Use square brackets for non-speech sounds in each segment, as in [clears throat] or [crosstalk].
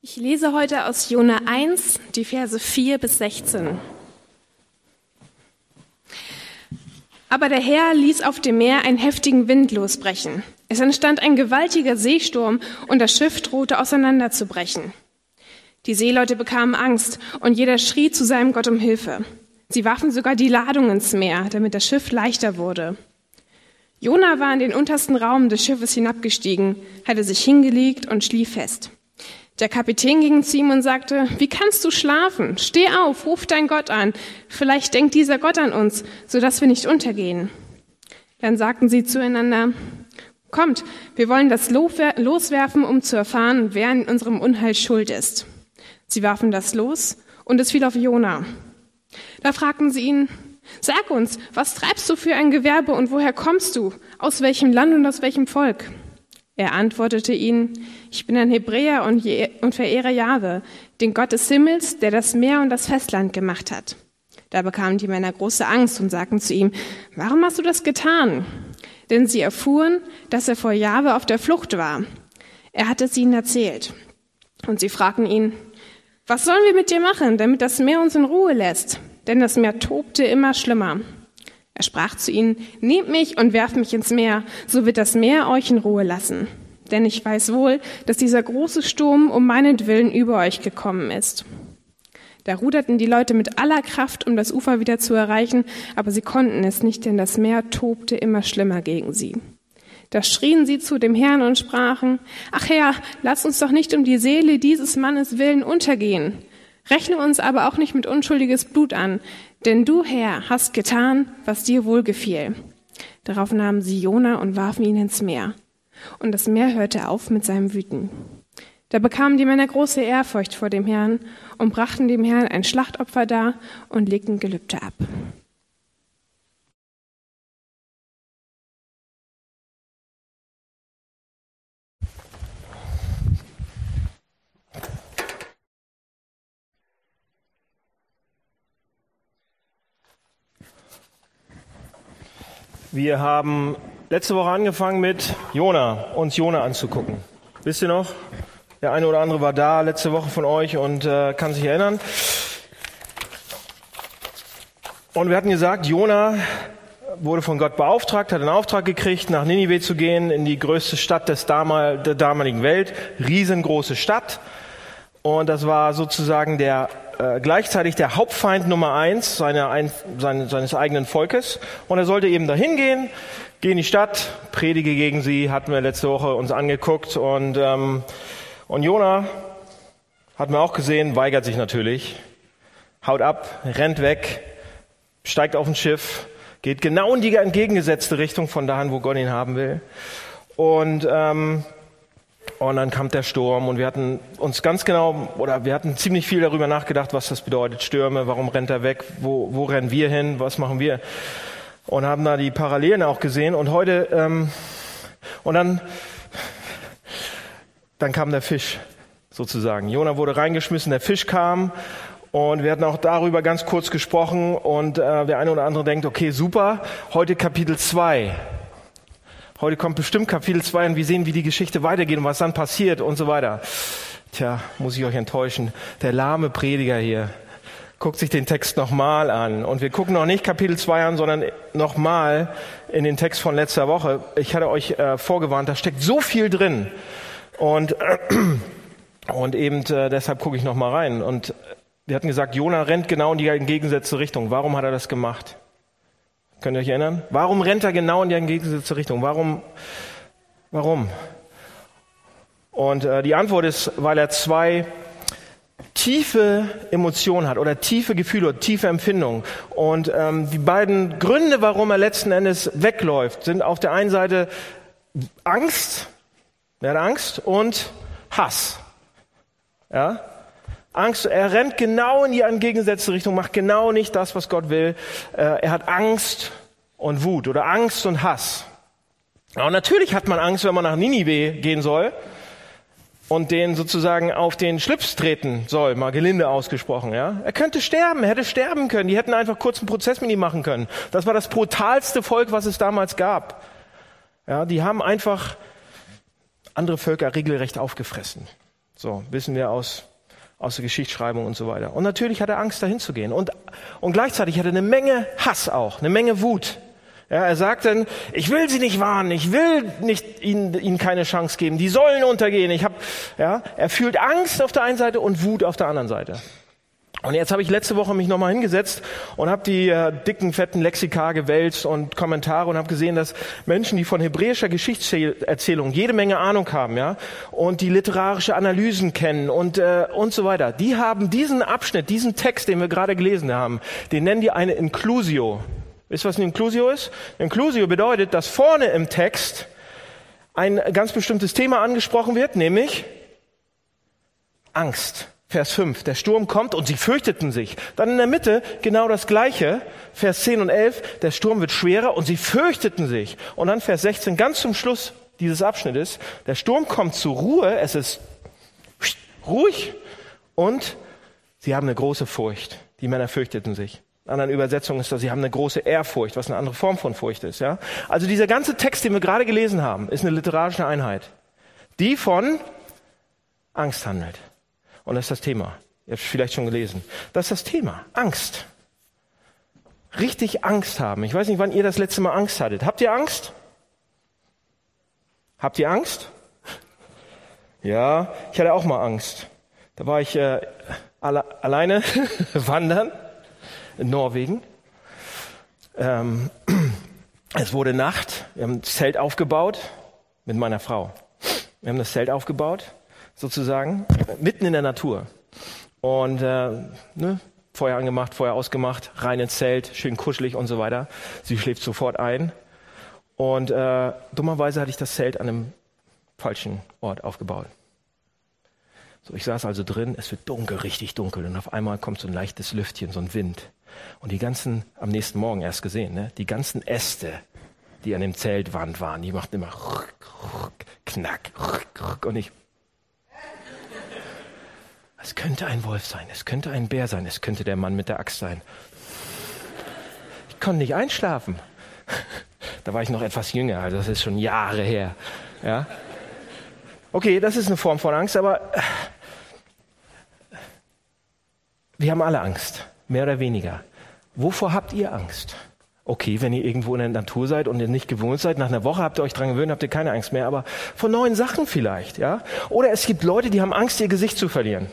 Ich lese heute aus Jona 1, die Verse 4 bis 16. Aber der Herr ließ auf dem Meer einen heftigen Wind losbrechen. Es entstand ein gewaltiger Seesturm und das Schiff drohte auseinanderzubrechen. Die Seeleute bekamen Angst und jeder schrie zu seinem Gott um Hilfe. Sie warfen sogar die Ladung ins Meer, damit das Schiff leichter wurde. Jona war in den untersten Raum des Schiffes hinabgestiegen, hatte sich hingelegt und schlief fest. Der Kapitän ging zu ihm und sagte, wie kannst du schlafen? Steh auf, ruf dein Gott an. Vielleicht denkt dieser Gott an uns, so dass wir nicht untergehen. Dann sagten sie zueinander, kommt, wir wollen das loswerfen, um zu erfahren, wer in unserem Unheil schuld ist. Sie warfen das los und es fiel auf Jona. Da fragten sie ihn, sag uns, was treibst du für ein Gewerbe und woher kommst du? Aus welchem Land und aus welchem Volk? Er antwortete ihnen, ich bin ein Hebräer und, und verehre Jahwe, den Gott des Himmels, der das Meer und das Festland gemacht hat. Da bekamen die Männer große Angst und sagten zu ihm, warum hast du das getan? Denn sie erfuhren, dass er vor Jahwe auf der Flucht war. Er hatte es ihnen erzählt. Und sie fragten ihn, was sollen wir mit dir machen, damit das Meer uns in Ruhe lässt? Denn das Meer tobte immer schlimmer. Er sprach zu ihnen, nehmt mich und werft mich ins Meer, so wird das Meer euch in Ruhe lassen. Denn ich weiß wohl, dass dieser große Sturm um meinetwillen über euch gekommen ist. Da ruderten die Leute mit aller Kraft, um das Ufer wieder zu erreichen, aber sie konnten es nicht, denn das Meer tobte immer schlimmer gegen sie. Da schrien sie zu dem Herrn und sprachen, Ach Herr, lass uns doch nicht um die Seele dieses Mannes willen untergehen. Rechne uns aber auch nicht mit unschuldiges Blut an, denn du, Herr, hast getan, was dir wohlgefiel. Darauf nahmen sie Jona und warfen ihn ins Meer. Und das Meer hörte auf mit seinem Wüten. Da bekamen die Männer große Ehrfurcht vor dem Herrn und brachten dem Herrn ein Schlachtopfer dar und legten Gelübde ab. Wir haben letzte Woche angefangen mit Jona, uns Jona anzugucken. Wisst ihr noch? Der eine oder andere war da letzte Woche von euch und äh, kann sich erinnern. Und wir hatten gesagt, Jona wurde von Gott beauftragt, hat einen Auftrag gekriegt, nach Ninive zu gehen, in die größte Stadt des damal, der damaligen Welt, riesengroße Stadt. Und das war sozusagen der äh, gleichzeitig der Hauptfeind Nummer eins seiner, ein, seine, seines eigenen Volkes. Und er sollte eben dahin gehen, geh in die Stadt, predige gegen sie, hatten wir letzte Woche uns angeguckt. Und, ähm, und Jona, hatten wir auch gesehen, weigert sich natürlich, haut ab, rennt weg, steigt auf ein Schiff, geht genau in die entgegengesetzte Richtung von dahin, wo Gott ihn haben will. Und ähm, und dann kam der Sturm und wir hatten uns ganz genau, oder wir hatten ziemlich viel darüber nachgedacht, was das bedeutet, Stürme, warum rennt er weg, wo, wo rennen wir hin, was machen wir? Und haben da die Parallelen auch gesehen. Und heute, ähm, und dann, dann kam der Fisch sozusagen. Jona wurde reingeschmissen, der Fisch kam und wir hatten auch darüber ganz kurz gesprochen und äh, der eine oder andere denkt, okay, super, heute Kapitel 2. Heute kommt bestimmt Kapitel 2 und wir sehen, wie die Geschichte weitergeht und was dann passiert und so weiter. Tja, muss ich euch enttäuschen. Der lahme Prediger hier guckt sich den Text nochmal an. Und wir gucken noch nicht Kapitel 2 an, sondern nochmal in den Text von letzter Woche. Ich hatte euch äh, vorgewarnt, da steckt so viel drin. Und, äh, [clears throat] und eben äh, deshalb gucke ich nochmal rein. Und wir hatten gesagt, Jona rennt genau in die entgegengesetzte Richtung. Warum hat er das gemacht? Könnt ihr euch erinnern? Warum rennt er genau in die entgegengesetzte Richtung? Warum? Warum? Und äh, die Antwort ist, weil er zwei tiefe Emotionen hat oder tiefe Gefühle oder tiefe Empfindungen. Und ähm, die beiden Gründe, warum er letzten Endes wegläuft, sind auf der einen Seite Angst, er hat Angst und Hass. Ja? Angst, er rennt genau in die entgegengesetzte Richtung, macht genau nicht das, was Gott will. Äh, er hat Angst und Wut oder Angst und Hass. Und natürlich hat man Angst, wenn man nach Ninive gehen soll und den sozusagen auf den Schlips treten soll, mal gelinde ausgesprochen, ja. Er könnte sterben, er hätte sterben können. Die hätten einfach kurz einen Prozess mit ihm machen können. Das war das brutalste Volk, was es damals gab. Ja, die haben einfach andere Völker regelrecht aufgefressen. So, wissen wir aus, aus der Geschichtsschreibung und so weiter. Und natürlich hat er Angst, dahin zu gehen. Und, und gleichzeitig hat er eine Menge Hass auch, eine Menge Wut. Ja, er sagt dann, ich will sie nicht warnen, ich will nicht ihnen, ihnen keine Chance geben, die sollen untergehen. Ich hab, ja, er fühlt Angst auf der einen Seite und Wut auf der anderen Seite. Und jetzt habe ich letzte Woche mich nochmal hingesetzt und habe die äh, dicken, fetten Lexika gewälzt und Kommentare und habe gesehen, dass Menschen, die von hebräischer Geschichtserzählung jede Menge Ahnung haben, ja, und die literarische Analysen kennen und äh, und so weiter, die haben diesen Abschnitt, diesen Text, den wir gerade gelesen haben, den nennen die eine Inclusio. Wisst ihr, was ein Inclusio ist? Inclusio bedeutet, dass vorne im Text ein ganz bestimmtes Thema angesprochen wird, nämlich Angst. Vers 5, der Sturm kommt und sie fürchteten sich. Dann in der Mitte genau das gleiche, Vers 10 und 11, der Sturm wird schwerer und sie fürchteten sich. Und dann Vers 16, ganz zum Schluss dieses Abschnittes, der Sturm kommt zur Ruhe, es ist ruhig und sie haben eine große Furcht. Die Männer fürchteten sich. In anderen Übersetzungen ist das, sie haben eine große Ehrfurcht, was eine andere Form von Furcht ist. Ja? Also dieser ganze Text, den wir gerade gelesen haben, ist eine literarische Einheit, die von Angst handelt. Und das ist das Thema. Ihr habt es vielleicht schon gelesen. Das ist das Thema. Angst. Richtig Angst haben. Ich weiß nicht, wann ihr das letzte Mal Angst hattet. Habt ihr Angst? Habt ihr Angst? Ja, ich hatte auch mal Angst. Da war ich äh, alle, alleine [laughs] wandern in Norwegen. Ähm, [clears throat] es wurde Nacht. Wir haben ein Zelt aufgebaut mit meiner Frau. Wir haben das Zelt aufgebaut sozusagen, mitten in der Natur. Und äh, ne, Feuer angemacht, Feuer ausgemacht, rein ins Zelt, schön kuschelig und so weiter. Sie schläft sofort ein. Und äh, dummerweise hatte ich das Zelt an einem falschen Ort aufgebaut. So, ich saß also drin, es wird dunkel, richtig dunkel, und auf einmal kommt so ein leichtes Lüftchen, so ein Wind. Und die ganzen, am nächsten Morgen erst gesehen, ne, die ganzen Äste, die an dem Zeltwand waren, die machten immer knack, und ich es könnte ein Wolf sein, es könnte ein Bär sein, es könnte der Mann mit der Axt sein. Ich konnte nicht einschlafen. [laughs] Da war ich noch etwas jünger, also das ist schon Jahre her. Ja? Okay, das ist eine Form von Angst, aber wir haben alle Angst, mehr oder weniger. Wovor habt ihr Angst? Okay, wenn ihr irgendwo in der Natur seid und ihr nicht gewohnt seid, nach einer Woche habt ihr euch dran gewöhnt, habt ihr keine Angst mehr, aber vor neuen Sachen vielleicht, ja? Oder es gibt Leute, die haben Angst, ihr Gesicht zu verlieren.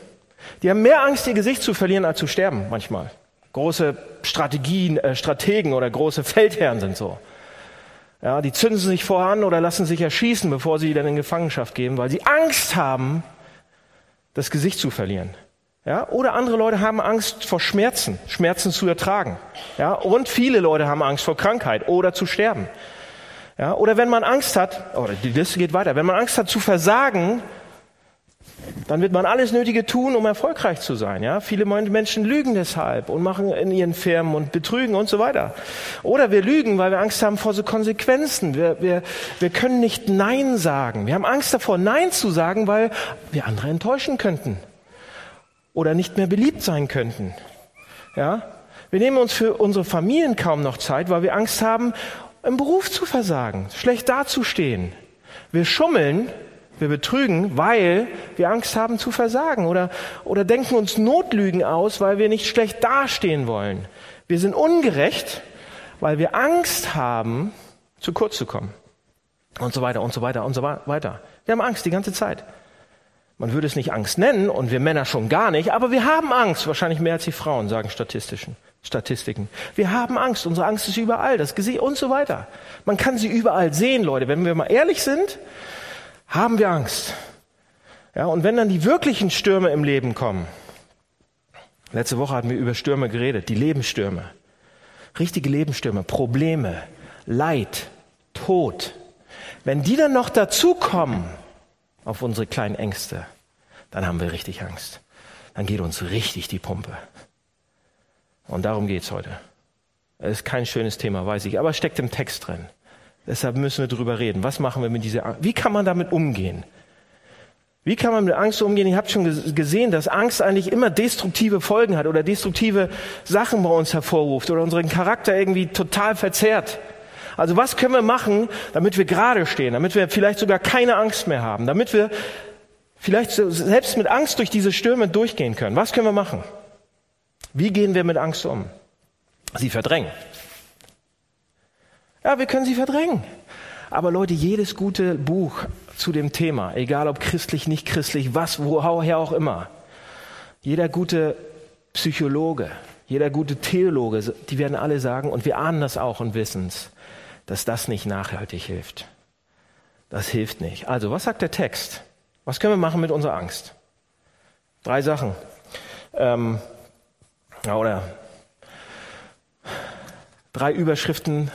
Die haben mehr Angst, ihr Gesicht zu verlieren, als zu sterben manchmal. Große Strategien, äh, Strategen oder große Feldherren sind so. Ja, die zünden sich voran oder lassen sich erschießen, bevor sie dann in Gefangenschaft gehen, weil sie Angst haben, das Gesicht zu verlieren. Ja, oder andere Leute haben Angst vor Schmerzen, Schmerzen zu ertragen. Ja, und viele Leute haben Angst vor Krankheit oder zu sterben. Ja, oder wenn man Angst hat, oder die Liste geht weiter, wenn man Angst hat zu versagen, dann wird man alles Nötige tun, um erfolgreich zu sein. Ja? Viele Menschen lügen deshalb und machen in ihren Firmen und betrügen und so weiter. Oder wir lügen, weil wir Angst haben vor so Konsequenzen. Wir, wir, wir können nicht Nein sagen. Wir haben Angst davor, Nein zu sagen, weil wir andere enttäuschen könnten oder nicht mehr beliebt sein könnten. Ja? Wir nehmen uns für unsere Familien kaum noch Zeit, weil wir Angst haben, im Beruf zu versagen, schlecht dazustehen. Wir schummeln, wir betrügen, weil wir Angst haben zu versagen oder, oder denken uns Notlügen aus, weil wir nicht schlecht dastehen wollen. Wir sind ungerecht, weil wir Angst haben, zu kurz zu kommen. Und so weiter und so weiter und so weiter. Wir haben Angst die ganze Zeit. Man würde es nicht Angst nennen und wir Männer schon gar nicht, aber wir haben Angst, wahrscheinlich mehr als die Frauen, sagen statistischen, Statistiken. Wir haben Angst, unsere Angst ist überall, das Gesicht und so weiter. Man kann sie überall sehen, Leute. Wenn wir mal ehrlich sind, haben wir Angst. Ja, und wenn dann die wirklichen Stürme im Leben kommen, letzte Woche hatten wir über Stürme geredet, die Lebensstürme, richtige Lebensstürme, Probleme, Leid, Tod, wenn die dann noch dazukommen auf unsere kleinen Ängste, dann haben wir richtig Angst. Dann geht uns richtig die Pumpe. Und darum geht's heute. Es ist kein schönes Thema, weiß ich, aber steckt im Text drin. Deshalb müssen wir drüber reden. Was machen wir mit dieser Angst? Wie kann man damit umgehen? Wie kann man mit Angst umgehen? Ihr habt schon gesehen, dass Angst eigentlich immer destruktive Folgen hat oder destruktive Sachen bei uns hervorruft oder unseren Charakter irgendwie total verzerrt. Also was können wir machen, damit wir gerade stehen, damit wir vielleicht sogar keine Angst mehr haben, damit wir vielleicht selbst mit Angst durch diese Stürme durchgehen können. Was können wir machen? Wie gehen wir mit Angst um? Sie verdrängen. Ja, wir können sie verdrängen. Aber Leute, jedes gute Buch zu dem Thema, egal ob christlich, nicht christlich, was, woher auch immer, jeder gute Psychologe, jeder gute Theologe, die werden alle sagen, und wir ahnen das auch und wissen es, dass das nicht nachhaltig hilft. Das hilft nicht. Also, was sagt der Text? Was können wir machen mit unserer Angst? Drei Sachen. Ähm, oder drei Überschriften,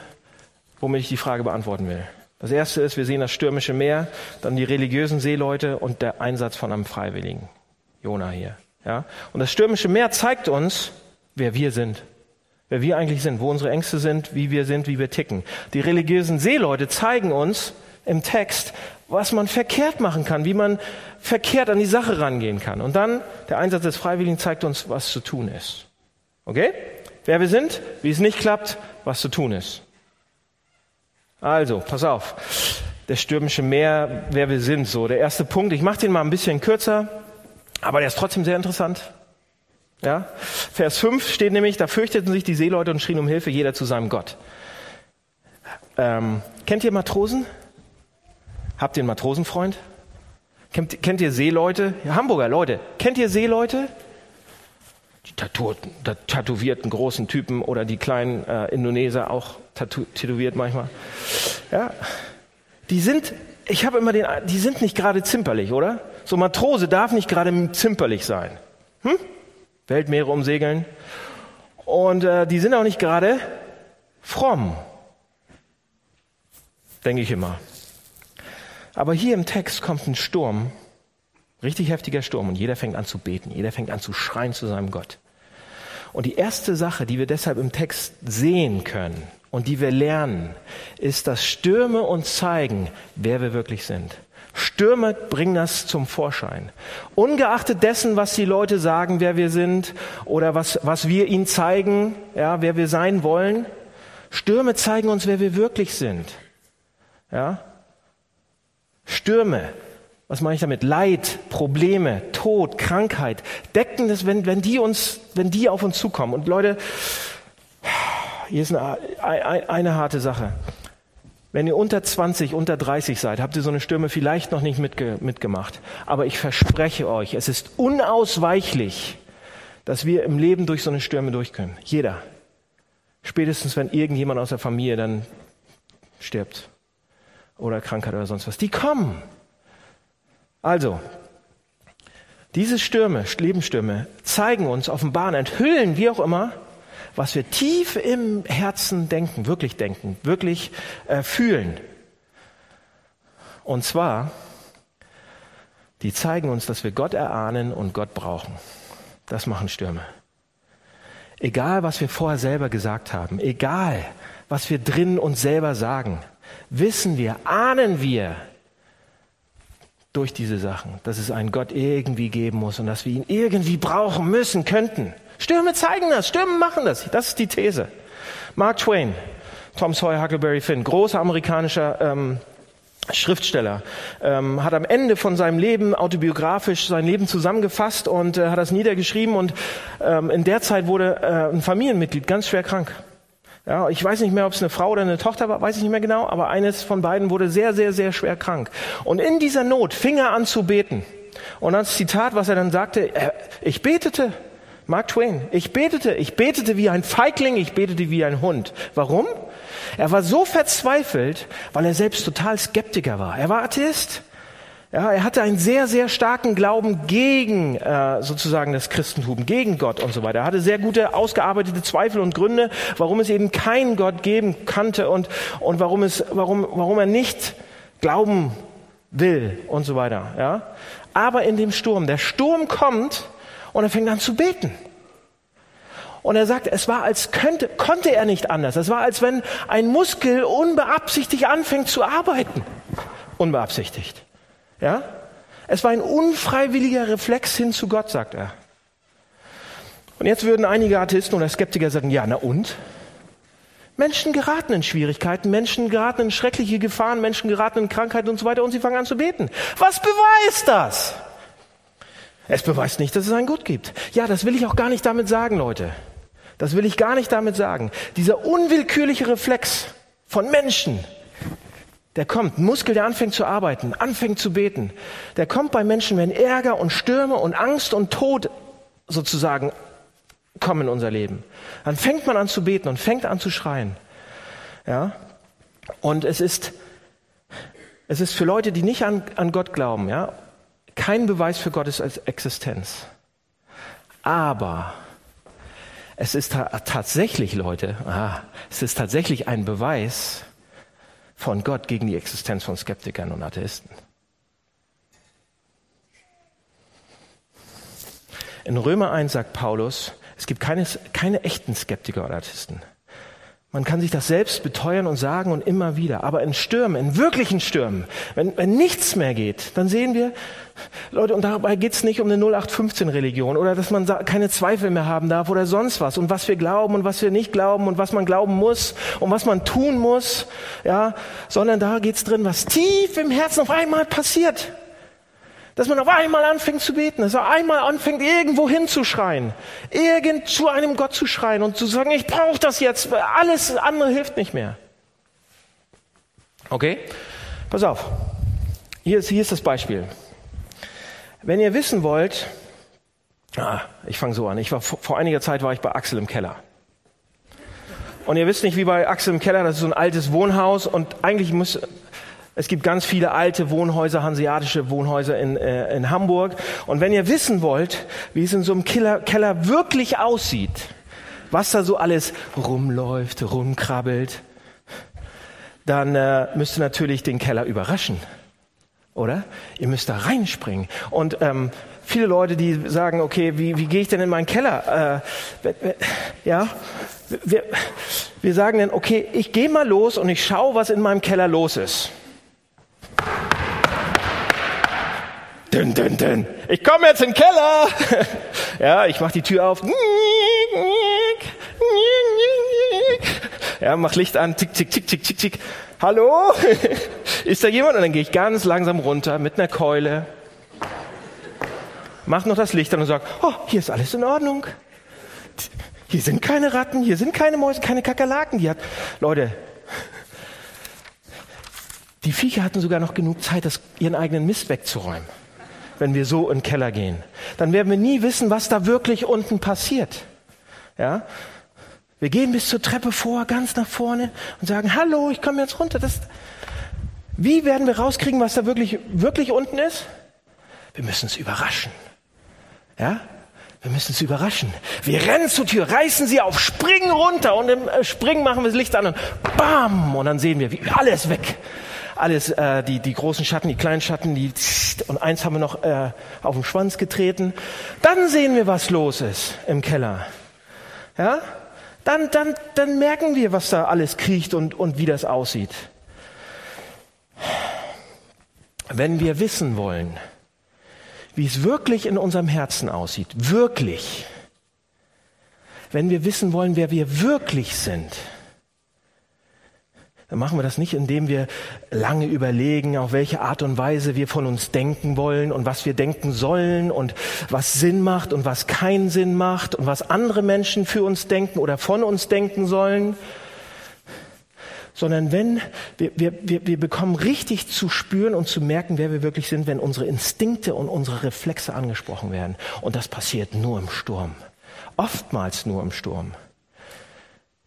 womit ich die Frage beantworten will. Das erste ist, wir sehen das stürmische Meer, dann die religiösen Seeleute und der Einsatz von einem Freiwilligen. Jona hier. Ja? Und das stürmische Meer zeigt uns, wer wir sind. Wer wir eigentlich sind, wo unsere Ängste sind, wie wir sind, wie wir ticken. Die religiösen Seeleute zeigen uns im Text, was man verkehrt machen kann, wie man verkehrt an die Sache rangehen kann. Und dann der Einsatz des Freiwilligen zeigt uns, was zu tun ist. Okay? Wer wir sind, wie es nicht klappt, was zu tun ist. Also, pass auf. Das stürmische Meer, wer wir sind, so. Der erste Punkt, ich mache den mal ein bisschen kürzer, aber der ist trotzdem sehr interessant. Ja? Vers 5 steht nämlich, da fürchteten sich die Seeleute und schrien um Hilfe, jeder zu seinem Gott. Ähm, kennt ihr Matrosen? Habt ihr einen Matrosenfreund? Kennt, kennt ihr Seeleute? Ja, Hamburger Leute, kennt ihr Seeleute? Tätowierten großen Typen oder die kleinen äh, Indoneser auch tätowiert manchmal. Ja, die sind, ich habe immer den, die sind nicht gerade zimperlich, oder? So Matrose darf nicht gerade zimperlich sein. Hm? Weltmeere umsegeln. Und äh, die sind auch nicht gerade fromm. Denke ich immer. Aber hier im Text kommt ein Sturm, richtig heftiger Sturm, und jeder fängt an zu beten, jeder fängt an zu schreien zu seinem Gott. Und die erste Sache, die wir deshalb im Text sehen können und die wir lernen, ist, dass Stürme uns zeigen, wer wir wirklich sind. Stürme bringen das zum Vorschein. Ungeachtet dessen, was die Leute sagen, wer wir sind oder was, was wir ihnen zeigen, ja, wer wir sein wollen. Stürme zeigen uns, wer wir wirklich sind. Ja? Stürme was meine ich damit? Leid, Probleme, Tod, Krankheit, decken das, wenn, wenn die uns, wenn die auf uns zukommen. Und Leute, hier ist eine, eine, eine harte Sache. Wenn ihr unter 20, unter 30 seid, habt ihr so eine Stürme vielleicht noch nicht mitge mitgemacht. Aber ich verspreche euch, es ist unausweichlich, dass wir im Leben durch so eine Stürme durch können. Jeder. Spätestens, wenn irgendjemand aus der Familie dann stirbt. Oder Krankheit oder sonst was. Die kommen. Also, diese Stürme, Lebensstürme, zeigen uns, offenbaren, enthüllen, wie auch immer, was wir tief im Herzen denken, wirklich denken, wirklich äh, fühlen. Und zwar, die zeigen uns, dass wir Gott erahnen und Gott brauchen. Das machen Stürme. Egal, was wir vorher selber gesagt haben, egal, was wir drinnen uns selber sagen, wissen wir, ahnen wir, durch diese Sachen, dass es einen Gott irgendwie geben muss und dass wir ihn irgendwie brauchen müssen, könnten. Stürme zeigen das, Stürme machen das. Das ist die These. Mark Twain, Tom Sawyer, Huckleberry Finn, großer amerikanischer ähm, Schriftsteller, ähm, hat am Ende von seinem Leben autobiografisch sein Leben zusammengefasst und äh, hat das niedergeschrieben und ähm, in der Zeit wurde äh, ein Familienmitglied ganz schwer krank. Ja, ich weiß nicht mehr, ob es eine Frau oder eine Tochter war, weiß ich nicht mehr genau, aber eines von beiden wurde sehr, sehr, sehr schwer krank. Und in dieser Not fing er an zu beten. Und als Zitat, was er dann sagte, ich betete, Mark Twain, ich betete, ich betete wie ein Feigling, ich betete wie ein Hund. Warum? Er war so verzweifelt, weil er selbst total Skeptiker war. Er war Atheist. Ja, er hatte einen sehr, sehr starken Glauben gegen äh, sozusagen das Christentum, gegen Gott und so weiter. Er hatte sehr gute, ausgearbeitete Zweifel und Gründe, warum es eben keinen Gott geben kannte und, und warum, es, warum, warum er nicht glauben will und so weiter. Ja? Aber in dem Sturm, der Sturm kommt und er fängt an zu beten. Und er sagt, es war als könnte, konnte er nicht anders. Es war als wenn ein Muskel unbeabsichtigt anfängt zu arbeiten. Unbeabsichtigt. Ja? Es war ein unfreiwilliger Reflex hin zu Gott, sagt er. Und jetzt würden einige Atheisten oder Skeptiker sagen, ja, na und? Menschen geraten in Schwierigkeiten, Menschen geraten in schreckliche Gefahren, Menschen geraten in Krankheiten und so weiter und sie fangen an zu beten. Was beweist das? Es beweist nicht, dass es einen Gott gibt. Ja, das will ich auch gar nicht damit sagen, Leute. Das will ich gar nicht damit sagen. Dieser unwillkürliche Reflex von Menschen, der kommt, Muskel, der anfängt zu arbeiten, anfängt zu beten, der kommt bei Menschen, wenn Ärger und Stürme und Angst und Tod sozusagen kommen in unser Leben. Dann fängt man an zu beten und fängt an zu schreien. Ja? Und es ist, es ist für Leute, die nicht an, an Gott glauben, ja, kein Beweis für Gottes Existenz. Aber es ist ta tatsächlich, Leute, ah, es ist tatsächlich ein Beweis von Gott gegen die Existenz von Skeptikern und Atheisten. In Römer 1 sagt Paulus, es gibt keine, keine echten Skeptiker oder Atheisten. Man kann sich das selbst beteuern und sagen und immer wieder. Aber in Stürmen, in wirklichen Stürmen, wenn, wenn nichts mehr geht, dann sehen wir, Leute, und dabei geht's nicht um eine 0815-Religion oder dass man keine Zweifel mehr haben darf oder sonst was und was wir glauben und was wir nicht glauben und was man glauben muss und was man tun muss, ja, sondern da geht's drin, was tief im Herzen auf einmal passiert. Dass man auf einmal anfängt zu beten, dass er einmal anfängt, irgendwo hinzuschreien, irgend zu einem Gott zu schreien und zu sagen, ich brauche das jetzt, alles andere hilft nicht mehr. Okay? Pass auf. Hier ist, hier ist das Beispiel. Wenn ihr wissen wollt, ah, ich fange so an. Ich war vor einiger Zeit war ich bei Axel im Keller. Und ihr wisst nicht, wie bei Axel im Keller, das ist so ein altes Wohnhaus und eigentlich muss es gibt ganz viele alte Wohnhäuser, hanseatische Wohnhäuser in, äh, in Hamburg. Und wenn ihr wissen wollt, wie es in so einem Keller, Keller wirklich aussieht, was da so alles rumläuft, rumkrabbelt, dann äh, müsst ihr natürlich den Keller überraschen. Oder? Ihr müsst da reinspringen. Und ähm, viele Leute, die sagen, okay, wie, wie gehe ich denn in meinen Keller? Äh, ja, wir, wir sagen dann, okay, ich gehe mal los und ich schaue, was in meinem Keller los ist. Dün, dün, dün. Ich komme jetzt in den Keller. [laughs] Ja, ich mache die Tür auf. Ja, mach Licht an. Tick, tick, tick, tick, tick, tick. Hallo? [laughs] Ist da jemand? Und dann gehe ich ganz langsam runter mit einer Keule. Mach noch das Licht an und sag, oh, hier ist alles in Ordnung. Hier sind keine Ratten, hier sind keine Mäuse, keine Kakerlaken. Die hat, Leute, die Viecher hatten sogar noch genug Zeit, das, ihren eigenen Mist wegzuräumen wenn wir so in den Keller gehen. Dann werden wir nie wissen, was da wirklich unten passiert. Ja? Wir gehen bis zur Treppe vor, ganz nach vorne und sagen, hallo, ich komme jetzt runter. Das, wie werden wir rauskriegen, was da wirklich, wirklich unten ist? Wir müssen es überraschen. Ja? Wir müssen es überraschen. Wir rennen zur Tür, reißen sie auf, springen runter und im äh, Springen machen wir das Licht an und bam! Und dann sehen wir, wie alles weg alles, äh, die, die großen Schatten, die kleinen Schatten, die, und eins haben wir noch äh, auf den Schwanz getreten. Dann sehen wir, was los ist im Keller. Ja? Dann, dann, dann merken wir, was da alles kriecht und, und wie das aussieht. Wenn wir wissen wollen, wie es wirklich in unserem Herzen aussieht, wirklich, wenn wir wissen wollen, wer wir wirklich sind, dann machen wir das nicht, indem wir lange überlegen, auf welche Art und Weise wir von uns denken wollen und was wir denken sollen und was Sinn macht und was keinen Sinn macht und was andere Menschen für uns denken oder von uns denken sollen, sondern wenn wir, wir, wir, wir bekommen richtig zu spüren und zu merken, wer wir wirklich sind, wenn unsere Instinkte und unsere Reflexe angesprochen werden. Und das passiert nur im Sturm. Oftmals nur im Sturm.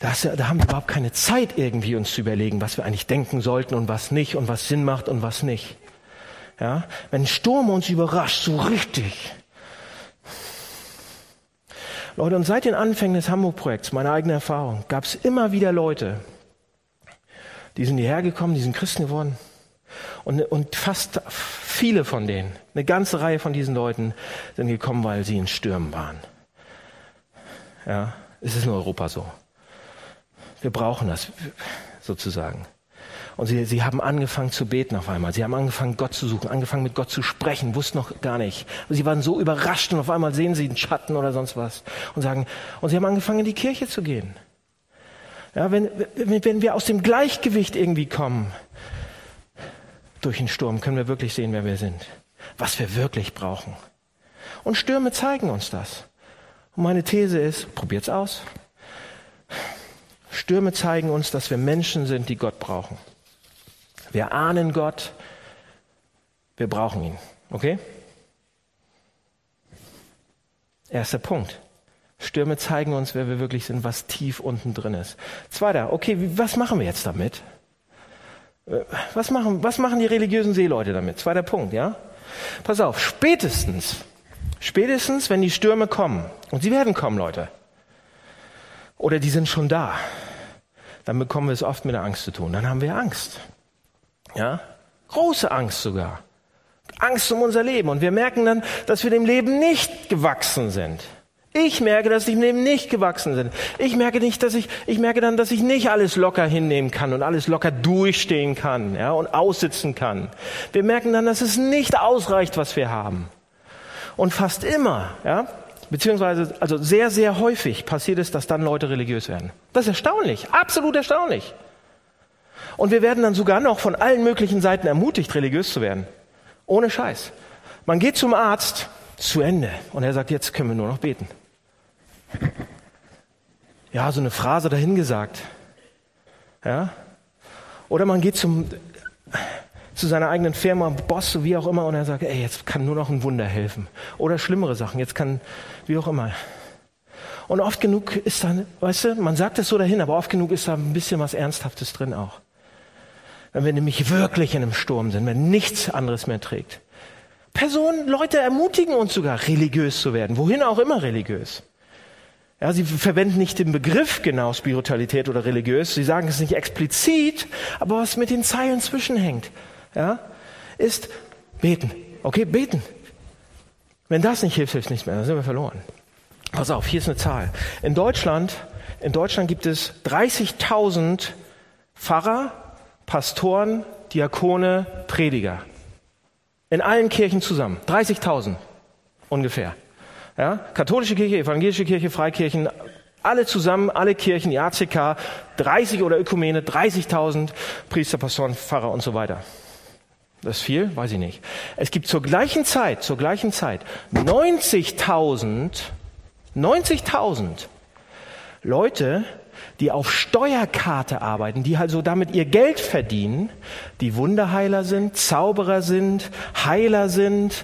Das, da haben wir überhaupt keine Zeit, irgendwie uns zu überlegen, was wir eigentlich denken sollten und was nicht und was Sinn macht und was nicht. Ja, wenn ein Sturm uns überrascht, so richtig. Leute, und seit den Anfängen des Hamburg-Projekts, meine eigene Erfahrung, gab es immer wieder Leute, die sind hierher gekommen, die sind Christen geworden. Und, und fast viele von denen, eine ganze Reihe von diesen Leuten sind gekommen, weil sie in Stürmen waren. Ja, es ist in Europa so. Wir brauchen das sozusagen. Und sie, sie haben angefangen zu beten auf einmal. Sie haben angefangen, Gott zu suchen, angefangen mit Gott zu sprechen, wussten noch gar nicht. Und sie waren so überrascht und auf einmal sehen sie einen Schatten oder sonst was und sagen, und sie haben angefangen, in die Kirche zu gehen. Ja, wenn, wenn wir aus dem Gleichgewicht irgendwie kommen, durch den Sturm, können wir wirklich sehen, wer wir sind. Was wir wirklich brauchen. Und Stürme zeigen uns das. Und meine These ist, probiert's aus. Stürme zeigen uns, dass wir Menschen sind, die Gott brauchen. Wir ahnen Gott, wir brauchen ihn. Okay? Erster Punkt. Stürme zeigen uns, wer wir wirklich sind, was tief unten drin ist. Zweiter, okay, was machen wir jetzt damit? Äh, was machen, was machen die religiösen Seeleute damit? Zweiter Punkt, ja? Pass auf, spätestens, spätestens, wenn die Stürme kommen, und sie werden kommen, Leute, oder die sind schon da, dann bekommen wir es oft mit der Angst zu tun. Dann haben wir Angst. Ja? Große Angst sogar. Angst um unser Leben. Und wir merken dann, dass wir dem Leben nicht gewachsen sind. Ich merke, dass ich dem Leben nicht gewachsen bin. Ich merke nicht, dass ich, ich merke dann, dass ich nicht alles locker hinnehmen kann und alles locker durchstehen kann, ja, und aussitzen kann. Wir merken dann, dass es nicht ausreicht, was wir haben. Und fast immer, ja, beziehungsweise, also sehr, sehr häufig passiert es, dass dann Leute religiös werden. Das ist erstaunlich, absolut erstaunlich. Und wir werden dann sogar noch von allen möglichen Seiten ermutigt, religiös zu werden. Ohne Scheiß. Man geht zum Arzt zu Ende und er sagt, jetzt können wir nur noch beten ja, so eine Phrase dahingesagt. Ja? Oder man geht zum, zu seiner eigenen Firma, Boss, wie auch immer, und er sagt, ey, jetzt kann nur noch ein Wunder helfen. Oder schlimmere Sachen, jetzt kann, wie auch immer. Und oft genug ist da, weißt du, man sagt es so dahin, aber oft genug ist da ein bisschen was Ernsthaftes drin auch. Wenn wir nämlich wirklich in einem Sturm sind, wenn nichts anderes mehr trägt. Personen, Leute ermutigen uns sogar, religiös zu werden, wohin auch immer religiös. Ja, sie verwenden nicht den Begriff genau Spiritualität oder religiös. Sie sagen es nicht explizit, aber was mit den Zeilen zwischenhängt, ja, ist beten. Okay, beten. Wenn das nicht hilft, hilft nichts mehr. Dann sind wir verloren. Pass auf, hier ist eine Zahl. In Deutschland, in Deutschland gibt es 30.000 Pfarrer, Pastoren, Diakone, Prediger. In allen Kirchen zusammen. 30.000 ungefähr. Ja? Katholische Kirche, evangelische Kirche, Freikirchen, alle zusammen, alle Kirchen, die ACK, 30 oder Ökumene, 30.000 Priester, Pastoren, Pfarrer und so weiter. Das ist viel? Weiß ich nicht. Es gibt zur gleichen Zeit, zur gleichen Zeit 90.000, 90.000 Leute, die auf Steuerkarte arbeiten, die also damit ihr Geld verdienen, die Wunderheiler sind, Zauberer sind, Heiler sind,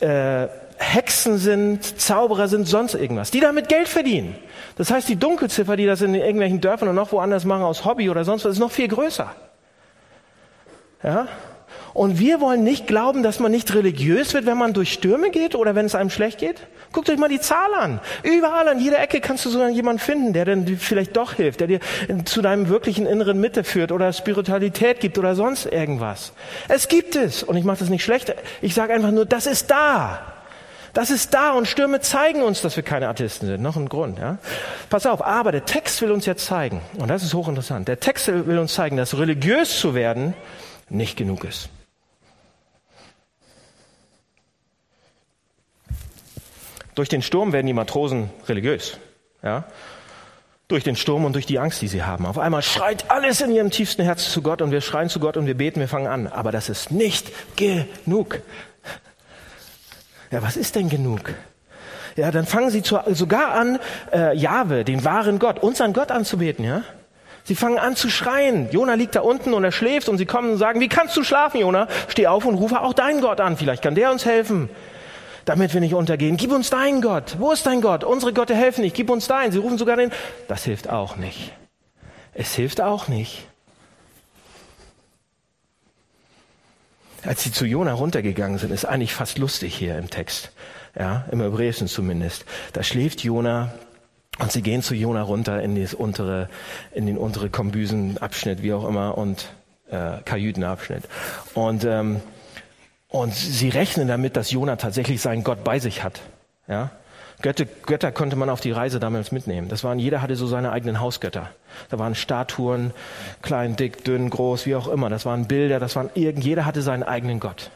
äh, Hexen sind, Zauberer sind, sonst irgendwas, die damit Geld verdienen. Das heißt, die Dunkelziffer, die das in irgendwelchen Dörfern und noch woanders machen aus Hobby oder sonst was, ist noch viel größer. Ja? Und wir wollen nicht glauben, dass man nicht religiös wird, wenn man durch Stürme geht oder wenn es einem schlecht geht. Guckt euch mal die Zahl an. Überall an jeder Ecke kannst du sogar jemanden finden, der dir vielleicht doch hilft, der dir zu deinem wirklichen inneren Mitte führt oder Spiritualität gibt oder sonst irgendwas. Es gibt es. Und ich mache das nicht schlecht. Ich sage einfach nur, das ist da. Das ist da und Stürme zeigen uns, dass wir keine Atheisten sind. Noch ein Grund. Ja? Pass auf, aber der Text will uns jetzt zeigen, und das ist hochinteressant, der Text will uns zeigen, dass religiös zu werden nicht genug ist. Durch den Sturm werden die Matrosen religiös. Ja? Durch den Sturm und durch die Angst, die sie haben. Auf einmal schreit alles in ihrem tiefsten Herzen zu Gott und wir schreien zu Gott und wir beten, wir fangen an. Aber das ist nicht genug. Ja, was ist denn genug? Ja, dann fangen sie zu, sogar an, äh, Jahwe, den wahren Gott, unseren Gott anzubeten, ja? Sie fangen an zu schreien. Jona liegt da unten und er schläft und sie kommen und sagen, wie kannst du schlafen, Jona? Steh auf und rufe auch deinen Gott an. Vielleicht kann der uns helfen, damit wir nicht untergehen. Gib uns deinen Gott. Wo ist dein Gott? Unsere Götter helfen nicht. Gib uns deinen. Sie rufen sogar den. Das hilft auch nicht. Es hilft auch nicht. als sie zu Jona runtergegangen sind, ist eigentlich fast lustig hier im Text. Ja, im Hebräischen zumindest. Da schläft Jona und sie gehen zu Jona runter in das untere, in den untere Kombüsenabschnitt, wie auch immer, und äh, Kajütenabschnitt. Und ähm, und sie rechnen damit, dass Jona tatsächlich seinen Gott bei sich hat. Ja, Götter, Götter konnte man auf die Reise damals mitnehmen. Das waren, jeder hatte so seine eigenen Hausgötter. Da waren Statuen, klein, dick, dünn, groß, wie auch immer. Das waren Bilder, das waren irgend, jeder hatte seinen eigenen Gott.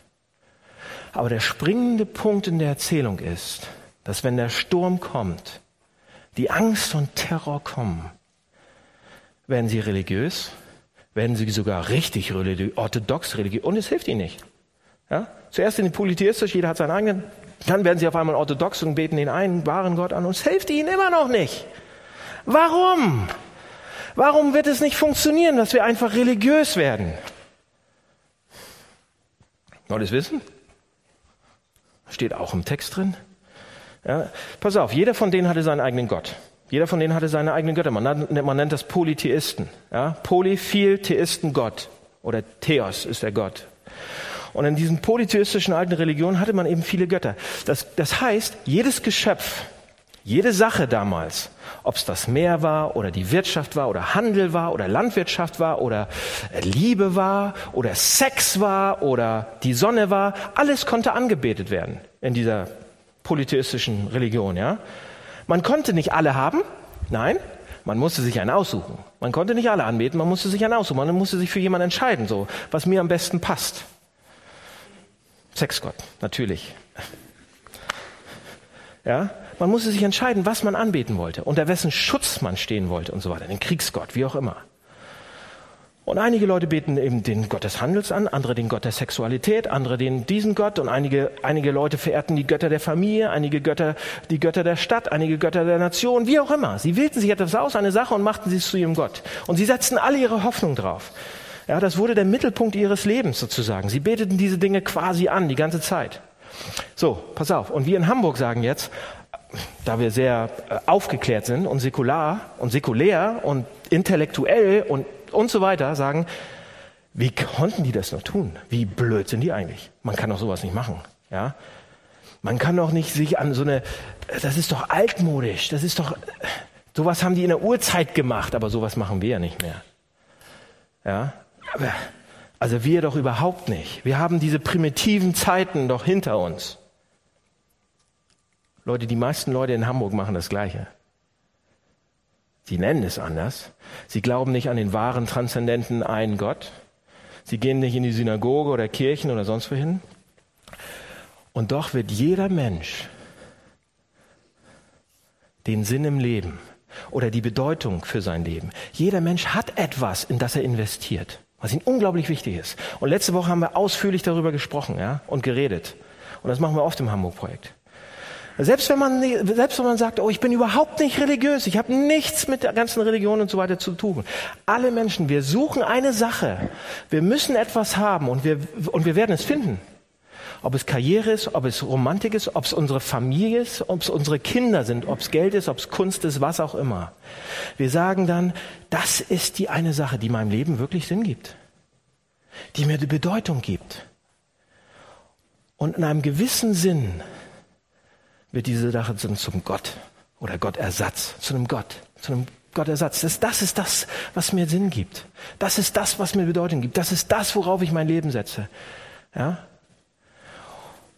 Aber der springende Punkt in der Erzählung ist, dass wenn der Sturm kommt, die Angst und Terror kommen, werden sie religiös, werden sie sogar richtig religiös, orthodox religiös, und es hilft ihnen nicht. Ja? Zuerst in die polytheistisch, jeder hat seinen eigenen Dann werden sie auf einmal orthodox und beten den einen wahren Gott an und es hilft ihnen immer noch nicht. Warum? Warum wird es nicht funktionieren, dass wir einfach religiös werden? Wollt ihr es wissen? Steht auch im Text drin. Ja, pass auf, jeder von denen hatte seinen eigenen Gott. Jeder von denen hatte seine eigenen Götter. Man, man nennt das Polytheisten. Ja? Polyphil, Theisten, Gott. Oder Theos ist der Gott. Und in diesen polytheistischen alten Religionen hatte man eben viele Götter. Das, das heißt, jedes Geschöpf, jede Sache damals, ob es das Meer war oder die Wirtschaft war oder Handel war oder Landwirtschaft war oder Liebe war oder Sex war oder die Sonne war, alles konnte angebetet werden in dieser polytheistischen Religion, ja. Man konnte nicht alle haben, nein, man musste sich einen aussuchen. Man konnte nicht alle anbeten, man musste sich einen aussuchen. Man musste sich für jemanden entscheiden, so, was mir am besten passt. Sexgott, natürlich. Ja, man musste sich entscheiden, was man anbeten wollte, unter wessen Schutz man stehen wollte und so weiter, den Kriegsgott, wie auch immer. Und einige Leute beten eben den Gott des Handels an, andere den Gott der Sexualität, andere den diesen Gott und einige, einige Leute verehrten die Götter der Familie, einige Götter die Götter der Stadt, einige Götter der Nation, wie auch immer. Sie wählten sich etwas aus, eine Sache und machten sie zu ihrem Gott. Und sie setzten alle ihre Hoffnung drauf. Ja, das wurde der Mittelpunkt ihres Lebens sozusagen. Sie beteten diese Dinge quasi an, die ganze Zeit. So, pass auf. Und wir in Hamburg sagen jetzt, da wir sehr äh, aufgeklärt sind und säkular und säkulär und intellektuell und und so weiter sagen, wie konnten die das noch tun? Wie blöd sind die eigentlich? Man kann doch sowas nicht machen, ja? Man kann doch nicht sich an so eine, das ist doch altmodisch, das ist doch, sowas haben die in der Urzeit gemacht, aber sowas machen wir ja nicht mehr. Ja? Aber, also wir doch überhaupt nicht. Wir haben diese primitiven Zeiten doch hinter uns. Leute, die meisten Leute in Hamburg machen das Gleiche. Sie nennen es anders. Sie glauben nicht an den wahren, transzendenten einen Gott. Sie gehen nicht in die Synagoge oder Kirchen oder sonst wohin. Und doch wird jeder Mensch den Sinn im Leben oder die Bedeutung für sein Leben. Jeder Mensch hat etwas, in das er investiert, was ihm unglaublich wichtig ist. Und letzte Woche haben wir ausführlich darüber gesprochen ja, und geredet. Und das machen wir oft im Hamburg-Projekt. Selbst wenn man, selbst wenn man sagt, oh, ich bin überhaupt nicht religiös, ich habe nichts mit der ganzen Religion und so weiter zu tun. Alle Menschen, wir suchen eine Sache. Wir müssen etwas haben und wir, und wir werden es finden. Ob es Karriere ist, ob es Romantik ist, ob es unsere Familie ist, ob es unsere Kinder sind, ob es Geld ist, ob es Kunst ist, was auch immer. Wir sagen dann, das ist die eine Sache, die meinem Leben wirklich Sinn gibt. Die mir die Bedeutung gibt. Und in einem gewissen Sinn wird diese Sache zum Gott oder Gottersatz, zu einem Gott, zu einem Gottersatz. Das, das ist das, was mir Sinn gibt. Das ist das, was mir Bedeutung gibt. Das ist das, worauf ich mein Leben setze. Ja?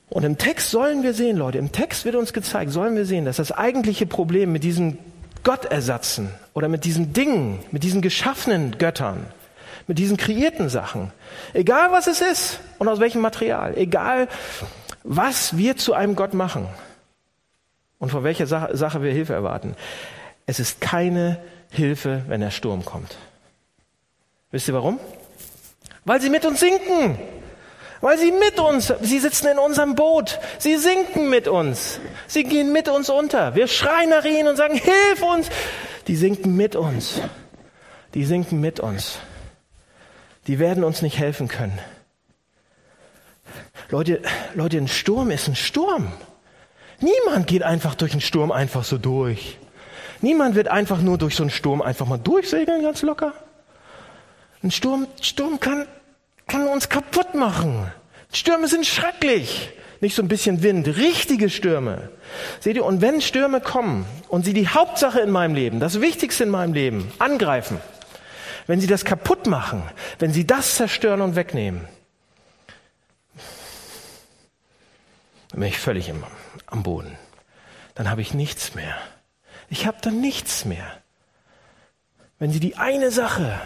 Und im Text sollen wir sehen, Leute, im Text wird uns gezeigt, sollen wir sehen, dass das eigentliche Problem mit diesen Gottersatzen oder mit diesen Dingen, mit diesen geschaffenen Göttern, mit diesen kreierten Sachen, egal was es ist und aus welchem Material, egal was wir zu einem Gott machen, und von welcher Sache, Sache wir Hilfe erwarten. Es ist keine Hilfe, wenn der Sturm kommt. Wisst ihr warum? Weil sie mit uns sinken. Weil sie mit uns, sie sitzen in unserem Boot, sie sinken mit uns, sie gehen mit uns unter. Wir schreien nach ihnen und sagen, hilf uns. Die sinken mit uns. Die sinken mit uns. Die werden uns nicht helfen können. Leute, Leute, ein Sturm ist ein Sturm. Niemand geht einfach durch einen Sturm einfach so durch. Niemand wird einfach nur durch so einen Sturm einfach mal durchsegeln, ganz locker. Ein Sturm, Sturm kann, kann uns kaputt machen. Stürme sind schrecklich. Nicht so ein bisschen Wind, richtige Stürme. Seht ihr, und wenn Stürme kommen und sie die Hauptsache in meinem Leben, das Wichtigste in meinem Leben angreifen, wenn sie das kaputt machen, wenn sie das zerstören und wegnehmen, dann bin ich völlig im, am Boden. Dann habe ich nichts mehr. Ich habe dann nichts mehr. Wenn sie die eine Sache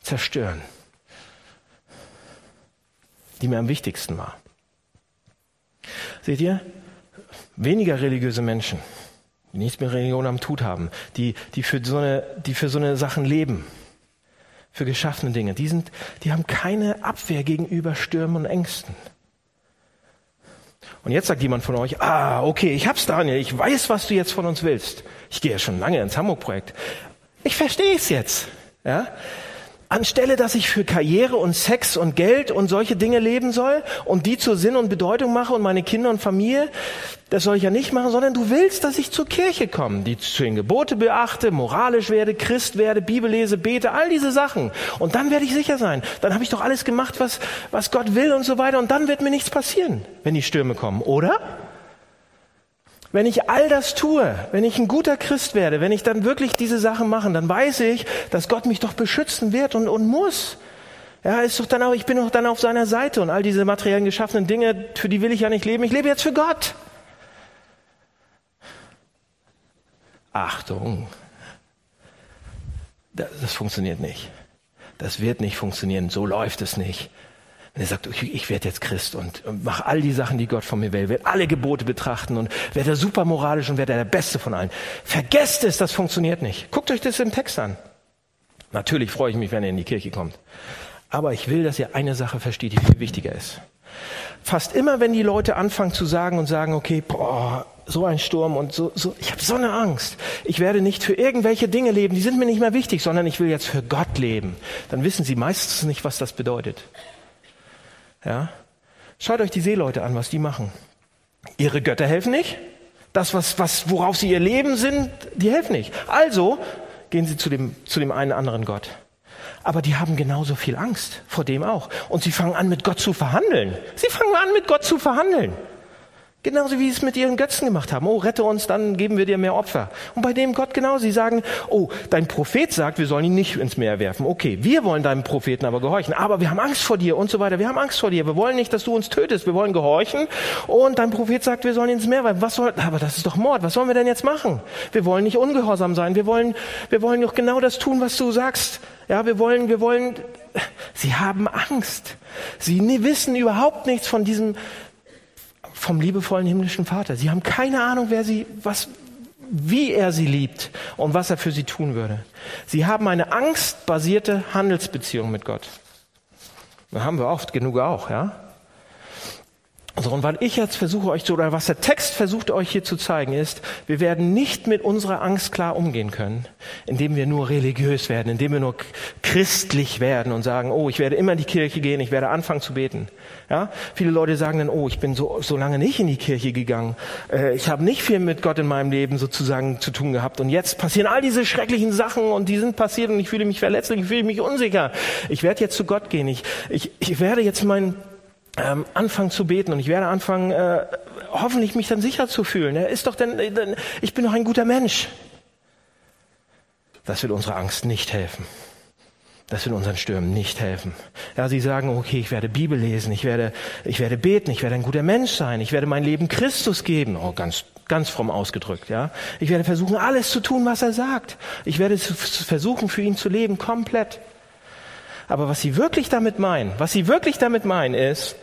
zerstören, die mir am wichtigsten war. Seht ihr, weniger religiöse Menschen, die nichts mit Religion am Tut haben, die, die, für so eine, die für so eine Sachen leben, für geschaffene Dinge, die, sind, die haben keine Abwehr gegenüber Stürmen und Ängsten. Und jetzt sagt jemand von euch, ah, okay, ich hab's, Daniel, ich weiß, was du jetzt von uns willst. Ich gehe ja schon lange ins Hamburg-Projekt. Ich verstehe es jetzt. Ja? Anstelle, dass ich für Karriere und Sex und Geld und solche Dinge leben soll und die zur Sinn und Bedeutung mache und meine Kinder und Familie, das soll ich ja nicht machen, sondern du willst, dass ich zur Kirche komme, die zu den Gebote beachte, moralisch werde, Christ werde, Bibel lese, bete, all diese Sachen. Und dann werde ich sicher sein. Dann habe ich doch alles gemacht, was, was Gott will und so weiter. Und dann wird mir nichts passieren, wenn die Stürme kommen, oder? Wenn ich all das tue, wenn ich ein guter Christ werde, wenn ich dann wirklich diese Sachen mache, dann weiß ich, dass Gott mich doch beschützen wird und, und muss. Ja, ist doch dann auch, ich bin doch dann auf seiner Seite und all diese materiellen geschaffenen Dinge, für die will ich ja nicht leben. Ich lebe jetzt für Gott. Achtung. Das, das funktioniert nicht. Das wird nicht funktionieren. So läuft es nicht. Wenn er sagt, ich, ich werde jetzt Christ und, und mache all die Sachen, die Gott von mir will, werde alle Gebote betrachten und werde super moralisch und werde der Beste von allen. Vergesst es, das funktioniert nicht. Guckt euch das im Text an. Natürlich freue ich mich, wenn ihr in die Kirche kommt. Aber ich will, dass ihr eine Sache versteht, die viel wichtiger ist. Fast immer, wenn die Leute anfangen zu sagen und sagen, okay, boah, so ein Sturm und so, so ich habe so eine Angst. Ich werde nicht für irgendwelche Dinge leben, die sind mir nicht mehr wichtig, sondern ich will jetzt für Gott leben. Dann wissen sie meistens nicht, was das bedeutet. Ja? Schaut euch die Seeleute an, was die machen. Ihre Götter helfen nicht. Das, was, was, worauf sie ihr Leben sind, die helfen nicht. Also gehen sie zu dem, zu dem einen anderen Gott. Aber die haben genauso viel Angst vor dem auch. Und sie fangen an, mit Gott zu verhandeln. Sie fangen an, mit Gott zu verhandeln. Genauso wie sie es mit ihren Götzen gemacht haben. Oh, rette uns, dann geben wir dir mehr Opfer. Und bei dem Gott genau. Sie sagen, oh, dein Prophet sagt, wir sollen ihn nicht ins Meer werfen. Okay, wir wollen deinem Propheten aber gehorchen. Aber wir haben Angst vor dir und so weiter. Wir haben Angst vor dir. Wir wollen nicht, dass du uns tötest. Wir wollen gehorchen. Und dein Prophet sagt, wir sollen ihn ins Meer werfen. Was soll, aber das ist doch Mord. Was sollen wir denn jetzt machen? Wir wollen nicht ungehorsam sein. Wir wollen, wir wollen doch genau das tun, was du sagst. Ja, wir wollen, wir wollen, sie haben Angst. Sie wissen überhaupt nichts von diesem vom liebevollen himmlischen Vater. Sie haben keine Ahnung, wer sie, was, wie er sie liebt und was er für sie tun würde. Sie haben eine angstbasierte Handelsbeziehung mit Gott. Da haben wir oft genug auch, ja. So, und weil ich jetzt versuche euch zu, oder was der Text versucht euch hier zu zeigen, ist, wir werden nicht mit unserer Angst klar umgehen können, indem wir nur religiös werden, indem wir nur christlich werden und sagen, oh, ich werde immer in die Kirche gehen, ich werde anfangen zu beten. Ja? Viele Leute sagen dann, oh, ich bin so, so lange nicht in die Kirche gegangen, äh, ich habe nicht viel mit Gott in meinem Leben sozusagen zu tun gehabt und jetzt passieren all diese schrecklichen Sachen und die sind passiert und ich fühle mich verletzlich, ich fühle mich unsicher. Ich werde jetzt zu Gott gehen, ich, ich, ich werde jetzt mein ähm, anfangen zu beten und ich werde anfangen, äh, hoffentlich mich dann sicher zu fühlen. Er ist doch denn, denn, ich bin doch ein guter Mensch. Das wird unserer Angst nicht helfen. Das wird unseren Stürmen nicht helfen. Ja, sie sagen, okay, ich werde Bibel lesen, ich werde, ich werde beten, ich werde ein guter Mensch sein, ich werde mein Leben Christus geben. Oh, ganz, ganz fromm ausgedrückt, ja. Ich werde versuchen, alles zu tun, was er sagt. Ich werde versuchen, für ihn zu leben, komplett. Aber was sie wirklich damit meinen, was sie wirklich damit meinen, ist,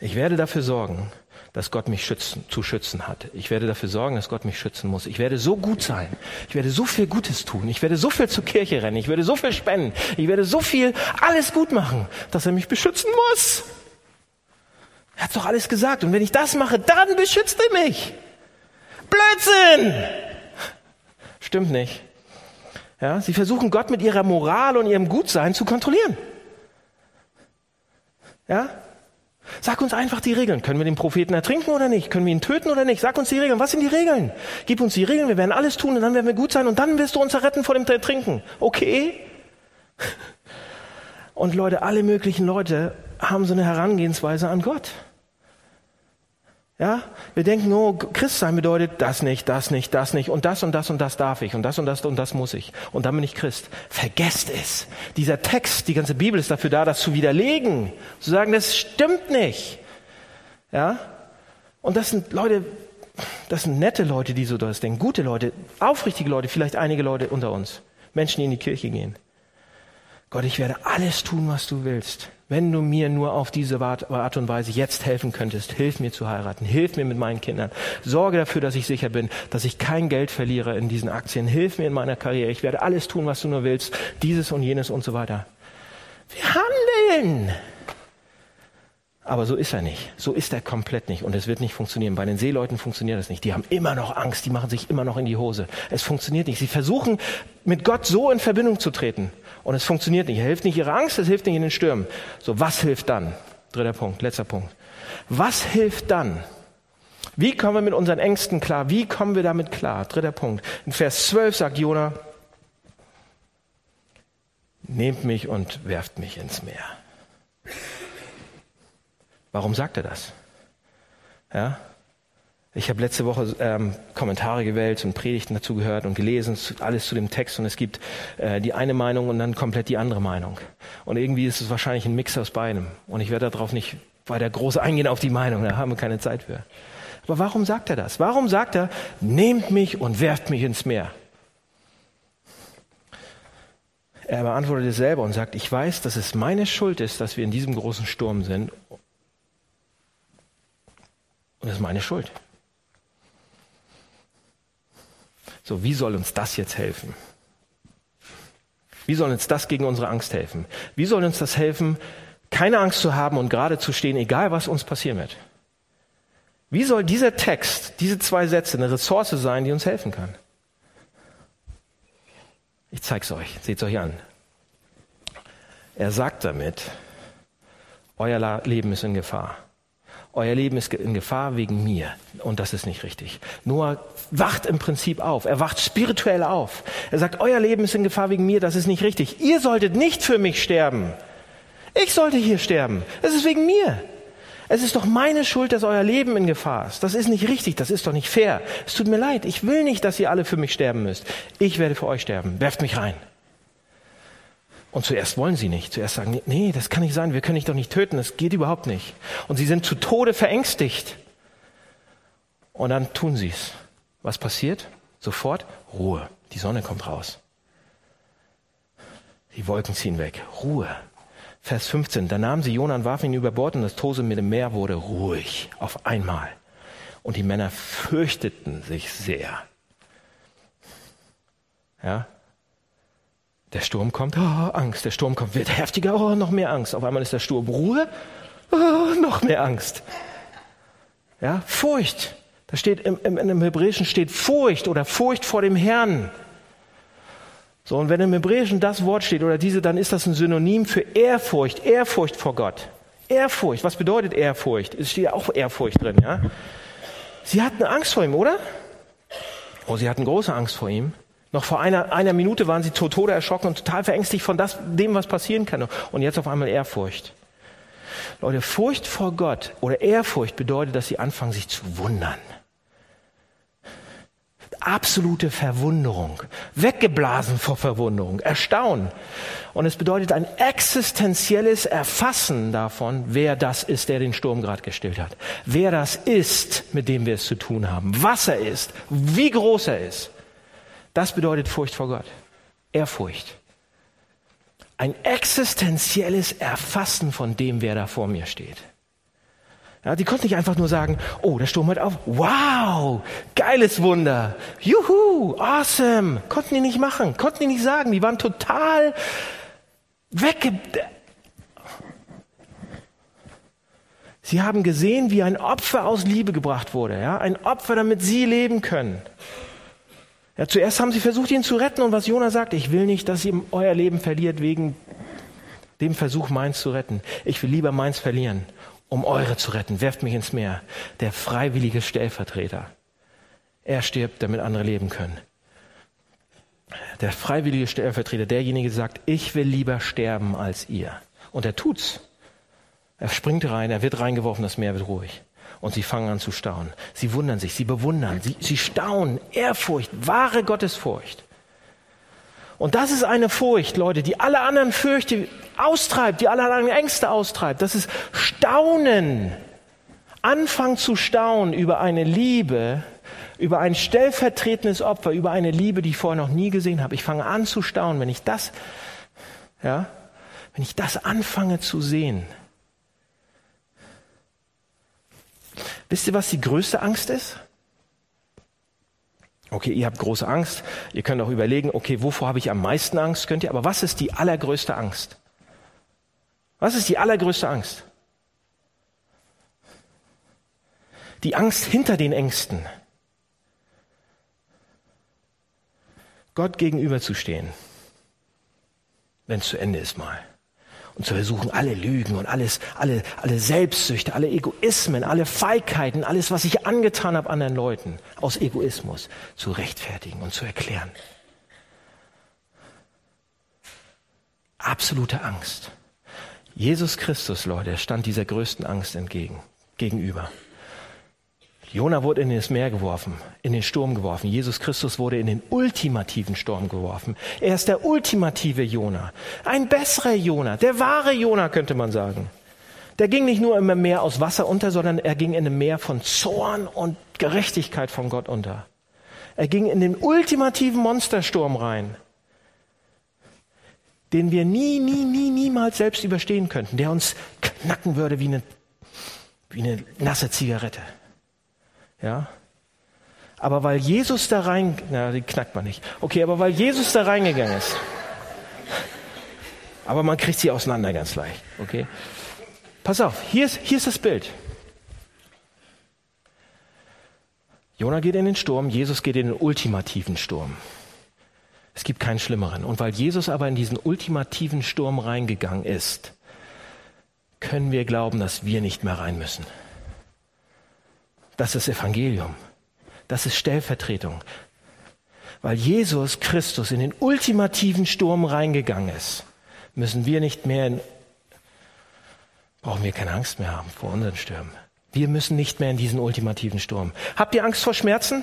ich werde dafür sorgen, dass Gott mich schützen, zu schützen hat. Ich werde dafür sorgen, dass Gott mich schützen muss. Ich werde so gut sein. Ich werde so viel Gutes tun. Ich werde so viel zur Kirche rennen. Ich werde so viel spenden. Ich werde so viel alles gut machen, dass er mich beschützen muss. Er hat doch alles gesagt. Und wenn ich das mache, dann beschützt er mich. Blödsinn! Stimmt nicht. Ja, sie versuchen Gott mit ihrer Moral und ihrem Gutsein zu kontrollieren. Ja, Sag uns einfach die Regeln. Können wir den Propheten ertrinken oder nicht? Können wir ihn töten oder nicht? Sag uns die Regeln. Was sind die Regeln? Gib uns die Regeln. Wir werden alles tun und dann werden wir gut sein und dann wirst du uns erretten vor dem Ertrinken. Okay? [laughs] Und Leute, alle möglichen Leute haben so eine Herangehensweise an Gott. Ja, wir denken, oh, Christ sein bedeutet das nicht, das nicht, das nicht und das und das und das darf ich und das und das und das muss ich und dann bin ich Christ. Vergesst es. Dieser Text, die ganze Bibel ist dafür da, das zu widerlegen, zu sagen, das stimmt nicht. Ja, und das sind Leute, das sind nette Leute, die so das denken, gute Leute, aufrichtige Leute, vielleicht einige Leute unter uns, Menschen, die in die Kirche gehen. Gott, ich werde alles tun, was du willst. Wenn du mir nur auf diese Art und Weise jetzt helfen könntest, hilf mir zu heiraten, hilf mir mit meinen Kindern, sorge dafür, dass ich sicher bin, dass ich kein Geld verliere in diesen Aktien, hilf mir in meiner Karriere, ich werde alles tun, was du nur willst, dieses und jenes und so weiter. Wir handeln. Aber so ist er nicht. So ist er komplett nicht. Und es wird nicht funktionieren. Bei den Seeleuten funktioniert das nicht. Die haben immer noch Angst. Die machen sich immer noch in die Hose. Es funktioniert nicht. Sie versuchen, mit Gott so in Verbindung zu treten. Und es funktioniert nicht. Er hilft nicht ihre Angst. Es hilft nicht in den Stürmen. So, was hilft dann? Dritter Punkt, letzter Punkt. Was hilft dann? Wie kommen wir mit unseren Ängsten klar? Wie kommen wir damit klar? Dritter Punkt. In Vers 12 sagt Jona, nehmt mich und werft mich ins Meer. Warum sagt er das? Ja? Ich habe letzte Woche ähm, Kommentare gewählt und Predigten dazu gehört und gelesen, alles zu dem Text und es gibt äh, die eine Meinung und dann komplett die andere Meinung. Und irgendwie ist es wahrscheinlich ein Mix aus beidem. Und ich werde darauf nicht weiter groß eingehen auf die Meinung, da haben wir keine Zeit für. Aber warum sagt er das? Warum sagt er, nehmt mich und werft mich ins Meer? Er beantwortet es selber und sagt, ich weiß, dass es meine Schuld ist, dass wir in diesem großen Sturm sind. Und es ist meine Schuld. So, wie soll uns das jetzt helfen? Wie soll uns das gegen unsere Angst helfen? Wie soll uns das helfen, keine Angst zu haben und gerade zu stehen, egal was uns passieren wird? Wie soll dieser Text, diese zwei Sätze eine Ressource sein, die uns helfen kann? Ich zeig's euch, seht's euch an. Er sagt damit, euer Leben ist in Gefahr. Euer Leben ist in Gefahr wegen mir. Und das ist nicht richtig. Noah wacht im Prinzip auf. Er wacht spirituell auf. Er sagt, euer Leben ist in Gefahr wegen mir. Das ist nicht richtig. Ihr solltet nicht für mich sterben. Ich sollte hier sterben. Es ist wegen mir. Es ist doch meine Schuld, dass euer Leben in Gefahr ist. Das ist nicht richtig, das ist doch nicht fair. Es tut mir leid, ich will nicht, dass ihr alle für mich sterben müsst. Ich werde für euch sterben. Werft mich rein. Und zuerst wollen sie nicht. Zuerst sagen, nee, das kann nicht sein, wir können dich doch nicht töten, das geht überhaupt nicht. Und sie sind zu Tode verängstigt. Und dann tun sie es. Was passiert? Sofort Ruhe. Die Sonne kommt raus. Die Wolken ziehen weg. Ruhe. Vers 15. Da nahmen sie Jona und warfen ihn über Bord und das Tose mit dem Meer wurde ruhig auf einmal. Und die Männer fürchteten sich sehr. Ja? Der Sturm kommt, oh, Angst. Der Sturm kommt, wird heftiger, oh, noch mehr Angst. Auf einmal ist der Sturm Ruhe, oh, noch mehr Angst. Ja, Furcht. Da steht im, im, im Hebräischen steht Furcht oder Furcht vor dem Herrn. So, und wenn im Hebräischen das Wort steht oder diese, dann ist das ein Synonym für Ehrfurcht, Ehrfurcht vor Gott. Ehrfurcht, was bedeutet Ehrfurcht? Es steht ja auch Ehrfurcht drin, ja? Sie hatten Angst vor ihm, oder? Oh, sie hatten große Angst vor ihm. Noch vor einer, einer Minute waren sie tot Tode erschrocken und total verängstigt von das, dem, was passieren kann. Und jetzt auf einmal Ehrfurcht. Leute, Furcht vor Gott oder Ehrfurcht bedeutet, dass sie anfangen, sich zu wundern absolute Verwunderung, weggeblasen vor Verwunderung, Erstaunen. Und es bedeutet ein existenzielles Erfassen davon, wer das ist, der den Sturm gerade gestillt hat. Wer das ist, mit dem wir es zu tun haben. Was er ist, wie groß er ist. Das bedeutet Furcht vor Gott. Ehrfurcht. Ein existenzielles Erfassen von dem, wer da vor mir steht. Ja, die konnten nicht einfach nur sagen, oh, der Sturm hört auf. Wow, geiles Wunder. Juhu, awesome. Konnten die nicht machen, konnten die nicht sagen. Die waren total wegge... Sie haben gesehen, wie ein Opfer aus Liebe gebracht wurde. Ja? Ein Opfer, damit sie leben können. Ja, zuerst haben sie versucht, ihn zu retten. Und was Jona sagt, ich will nicht, dass ihr euer Leben verliert wegen dem Versuch, meins zu retten. Ich will lieber meins verlieren um eure zu retten. Werft mich ins Meer. Der freiwillige Stellvertreter. Er stirbt, damit andere leben können. Der freiwillige Stellvertreter, derjenige sagt, ich will lieber sterben als ihr. Und er tut's. Er springt rein, er wird reingeworfen, das Meer wird ruhig. Und sie fangen an zu staunen. Sie wundern sich, sie bewundern, sie, sie staunen. Ehrfurcht, wahre Gottesfurcht. Und das ist eine Furcht, Leute, die alle anderen Fürchte austreibt, die alle anderen Ängste austreibt. Das ist Staunen. Anfangen zu staunen über eine Liebe, über ein stellvertretendes Opfer, über eine Liebe, die ich vorher noch nie gesehen habe. Ich fange an zu staunen, wenn ich das, ja, wenn ich das anfange zu sehen. Wisst ihr, was die größte Angst ist? Okay, ihr habt große Angst. Ihr könnt auch überlegen, okay, wovor habe ich am meisten Angst? Könnt ihr, aber was ist die allergrößte Angst? Was ist die allergrößte Angst? Die Angst hinter den Ängsten. Gott gegenüberzustehen, wenn es zu Ende ist mal. Und zu versuchen, alle Lügen und alles, alle, alle Selbstsüchte, alle Egoismen, alle Feigheiten, alles, was ich angetan habe anderen Leuten, aus Egoismus zu rechtfertigen und zu erklären. Absolute Angst. Jesus Christus, Leute, stand dieser größten Angst entgegen, gegenüber. Jona wurde in das Meer geworfen, in den Sturm geworfen. Jesus Christus wurde in den ultimativen Sturm geworfen. Er ist der ultimative Jona. Ein besserer Jona, der wahre Jona könnte man sagen. Der ging nicht nur im Meer aus Wasser unter, sondern er ging in einem Meer von Zorn und Gerechtigkeit von Gott unter. Er ging in den ultimativen Monstersturm rein, den wir nie, nie, nie, niemals selbst überstehen könnten, der uns knacken würde wie eine, wie eine nasse Zigarette. Ja? Aber weil Jesus da rein, na, die knackt man nicht. Okay, aber weil Jesus da reingegangen ist. Aber man kriegt sie auseinander ganz leicht. Okay? Pass auf, hier ist, hier ist das Bild. Jona geht in den Sturm, Jesus geht in den ultimativen Sturm. Es gibt keinen schlimmeren. Und weil Jesus aber in diesen ultimativen Sturm reingegangen ist, können wir glauben, dass wir nicht mehr rein müssen. Das ist Evangelium. Das ist Stellvertretung. Weil Jesus Christus in den ultimativen Sturm reingegangen ist, müssen wir nicht mehr in, brauchen wir keine Angst mehr haben vor unseren Stürmen. Wir müssen nicht mehr in diesen ultimativen Sturm. Habt ihr Angst vor Schmerzen?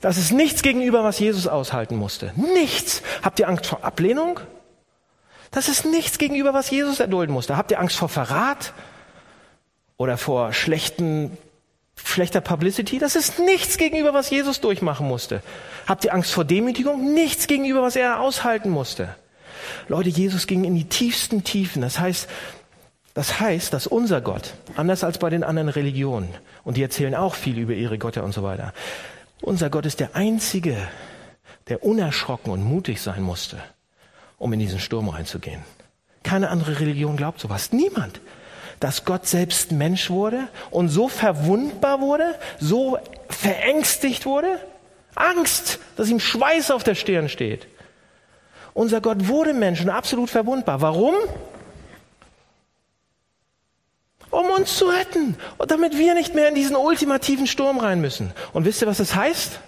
Das ist nichts gegenüber, was Jesus aushalten musste. Nichts. Habt ihr Angst vor Ablehnung? Das ist nichts gegenüber, was Jesus erdulden musste. Habt ihr Angst vor Verrat? Oder vor schlechten, schlechter Publicity. Das ist nichts gegenüber, was Jesus durchmachen musste. Habt ihr Angst vor Demütigung? Nichts gegenüber, was er aushalten musste. Leute, Jesus ging in die tiefsten Tiefen. Das heißt, das heißt, dass unser Gott, anders als bei den anderen Religionen, und die erzählen auch viel über ihre Götter und so weiter, unser Gott ist der einzige, der unerschrocken und mutig sein musste, um in diesen Sturm reinzugehen. Keine andere Religion glaubt sowas. Niemand dass Gott selbst Mensch wurde und so verwundbar wurde, so verängstigt wurde? Angst, dass ihm Schweiß auf der Stirn steht. Unser Gott wurde Mensch und absolut verwundbar. Warum? Um uns zu retten und damit wir nicht mehr in diesen ultimativen Sturm rein müssen. Und wisst ihr, was das heißt?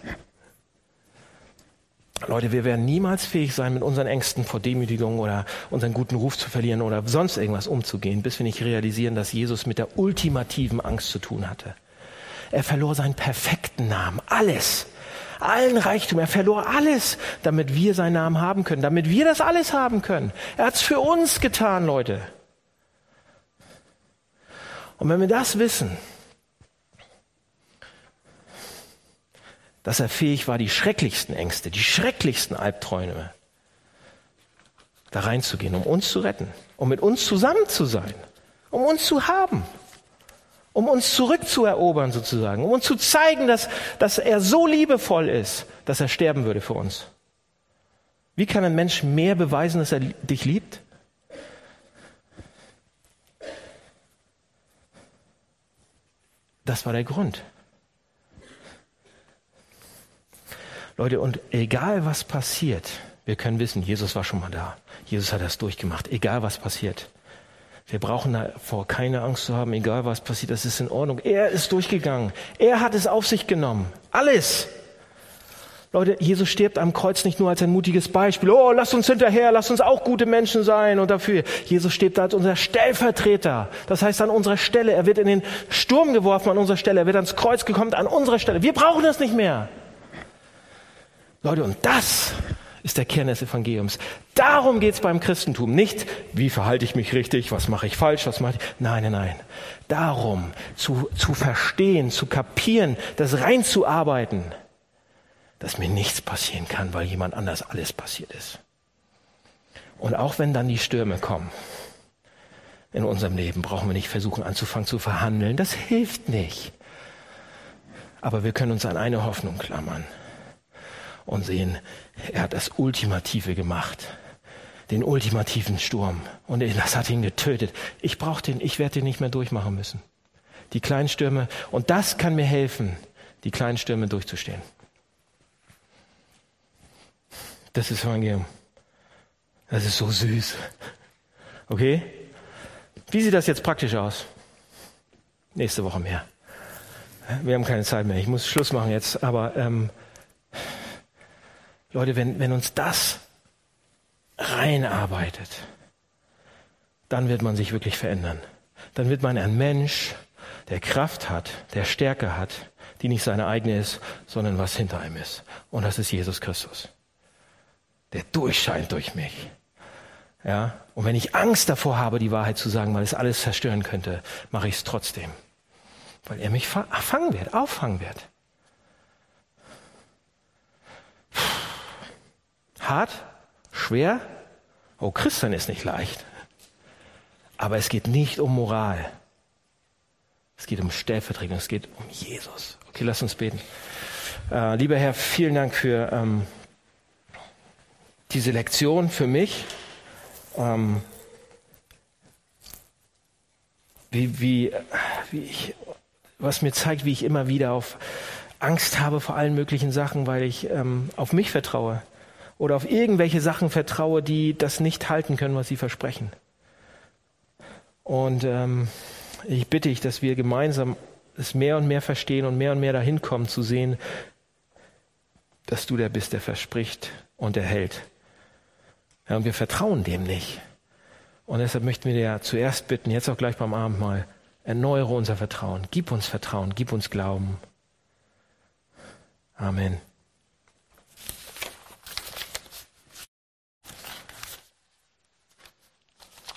Leute, wir werden niemals fähig sein, mit unseren Ängsten vor Demütigung oder unseren guten Ruf zu verlieren oder sonst irgendwas umzugehen, bis wir nicht realisieren, dass Jesus mit der ultimativen Angst zu tun hatte. Er verlor seinen perfekten Namen, alles, allen Reichtum, er verlor alles, damit wir seinen Namen haben können, damit wir das alles haben können. Er hat es für uns getan, Leute. Und wenn wir das wissen, dass er fähig war, die schrecklichsten Ängste, die schrecklichsten Albträume da reinzugehen, um uns zu retten, um mit uns zusammen zu sein, um uns zu haben, um uns zurückzuerobern sozusagen, um uns zu zeigen, dass, dass er so liebevoll ist, dass er sterben würde für uns. Wie kann ein Mensch mehr beweisen, dass er dich liebt? Das war der Grund. Leute, und egal was passiert, wir können wissen, Jesus war schon mal da. Jesus hat das durchgemacht. Egal was passiert. Wir brauchen davor keine Angst zu haben, egal was passiert, das ist in Ordnung. Er ist durchgegangen. Er hat es auf sich genommen. Alles. Leute, Jesus stirbt am Kreuz nicht nur als ein mutiges Beispiel. Oh, lasst uns hinterher, lasst uns auch gute Menschen sein und dafür. Jesus stirbt als unser Stellvertreter. Das heißt an unserer Stelle. Er wird in den Sturm geworfen an unserer Stelle. Er wird ans Kreuz gekommen an unserer Stelle. Wir brauchen das nicht mehr. Leute, und das ist der Kern des Evangeliums. Darum geht es beim Christentum. Nicht, wie verhalte ich mich richtig, was mache ich falsch, was mache ich. Nein, nein, nein. Darum zu, zu verstehen, zu kapieren, das reinzuarbeiten, dass mir nichts passieren kann, weil jemand anders alles passiert ist. Und auch wenn dann die Stürme kommen in unserem Leben, brauchen wir nicht versuchen anzufangen zu verhandeln. Das hilft nicht. Aber wir können uns an eine Hoffnung klammern und sehen, er hat das Ultimative gemacht. Den ultimativen Sturm. Und das hat ihn getötet. Ich brauche den, ich werde den nicht mehr durchmachen müssen. Die kleinen Stürme. Und das kann mir helfen, die kleinen Stürme durchzustehen. Das ist Evangelium. Das ist so süß. Okay? Wie sieht das jetzt praktisch aus? Nächste Woche mehr. Wir haben keine Zeit mehr. Ich muss Schluss machen jetzt. Aber ähm, Leute, wenn, wenn uns das reinarbeitet, dann wird man sich wirklich verändern. Dann wird man ein Mensch, der Kraft hat, der Stärke hat, die nicht seine eigene ist, sondern was hinter ihm ist. Und das ist Jesus Christus. Der durchscheint durch mich. Ja? Und wenn ich Angst davor habe, die Wahrheit zu sagen, weil es alles zerstören könnte, mache ich es trotzdem. Weil er mich fangen wird, auffangen wird. Hart, schwer. Oh, Christian ist nicht leicht. Aber es geht nicht um Moral. Es geht um Stellvertretung, es geht um Jesus. Okay, lass uns beten. Äh, lieber Herr, vielen Dank für ähm, diese Lektion für mich. Ähm, wie, wie, wie ich, was mir zeigt, wie ich immer wieder auf Angst habe vor allen möglichen Sachen, weil ich ähm, auf mich vertraue oder auf irgendwelche Sachen vertraue, die das nicht halten können, was sie versprechen. Und ähm, ich bitte dich, dass wir gemeinsam es mehr und mehr verstehen und mehr und mehr dahin kommen zu sehen, dass du der bist, der verspricht und der hält. Ja, und wir vertrauen dem nicht. Und deshalb möchten wir dir zuerst bitten, jetzt auch gleich beim Abendmahl, erneuere unser Vertrauen. Gib uns Vertrauen, gib uns Glauben. Amen.